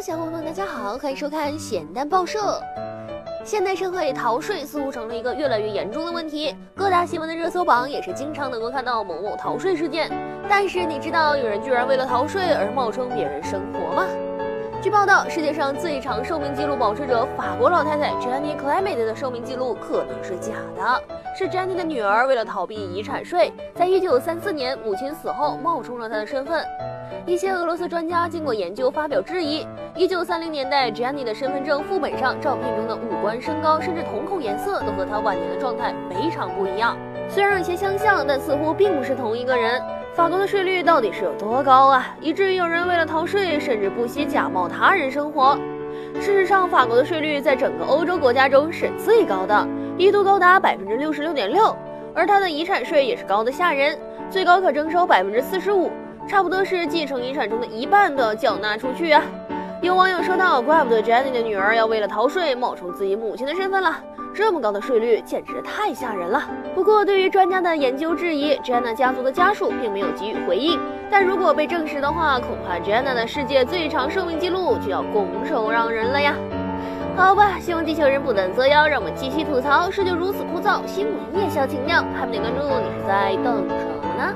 小伙伴们，大家好，欢迎收看咸蛋报社。现代社会逃税似乎成了一个越来越严重的问题，各大新闻的热搜榜也是经常能够看到某某逃税事件。但是你知道有人居然为了逃税而冒充别人生活吗？据报道，世界上最长寿命记录保持者法国老太太 Jenny Clement 的寿命记录可能是假的，是 Jenny 的女儿为了逃避遗产税，在一九三四年母亲死后冒充了她的身份。一些俄罗斯专家经过研究发表质疑。一九三零年代，Jenny 的身份证副本上照片中的五官、身高，甚至瞳孔颜色都和她晚年的状态非常不一样。虽然有些相像，但似乎并不是同一个人。法国的税率到底是有多高啊？以至于有人为了逃税，甚至不惜假冒他人生活。事实上，法国的税率在整个欧洲国家中是最高的，一度高达百分之六十六点六。而他的遗产税也是高的吓人，最高可征收百分之四十五。差不多是继承遗产中的一半都要缴纳出去啊！有网友说道：“怪不得 Jenny 的女儿要为了逃税冒充自己母亲的身份了，这么高的税率简直太吓人了。”不过，对于专家的研究质疑，Jenna 家族的家属并没有给予回应。但如果被证实的话，恐怕 Jenna 的世界最长寿命记录就要拱手让人了呀！好吧，希望地球人不能作妖，让我们继续吐槽。世界如此枯燥，新闻也需要精酿，还没点关注，你是在等什么呢？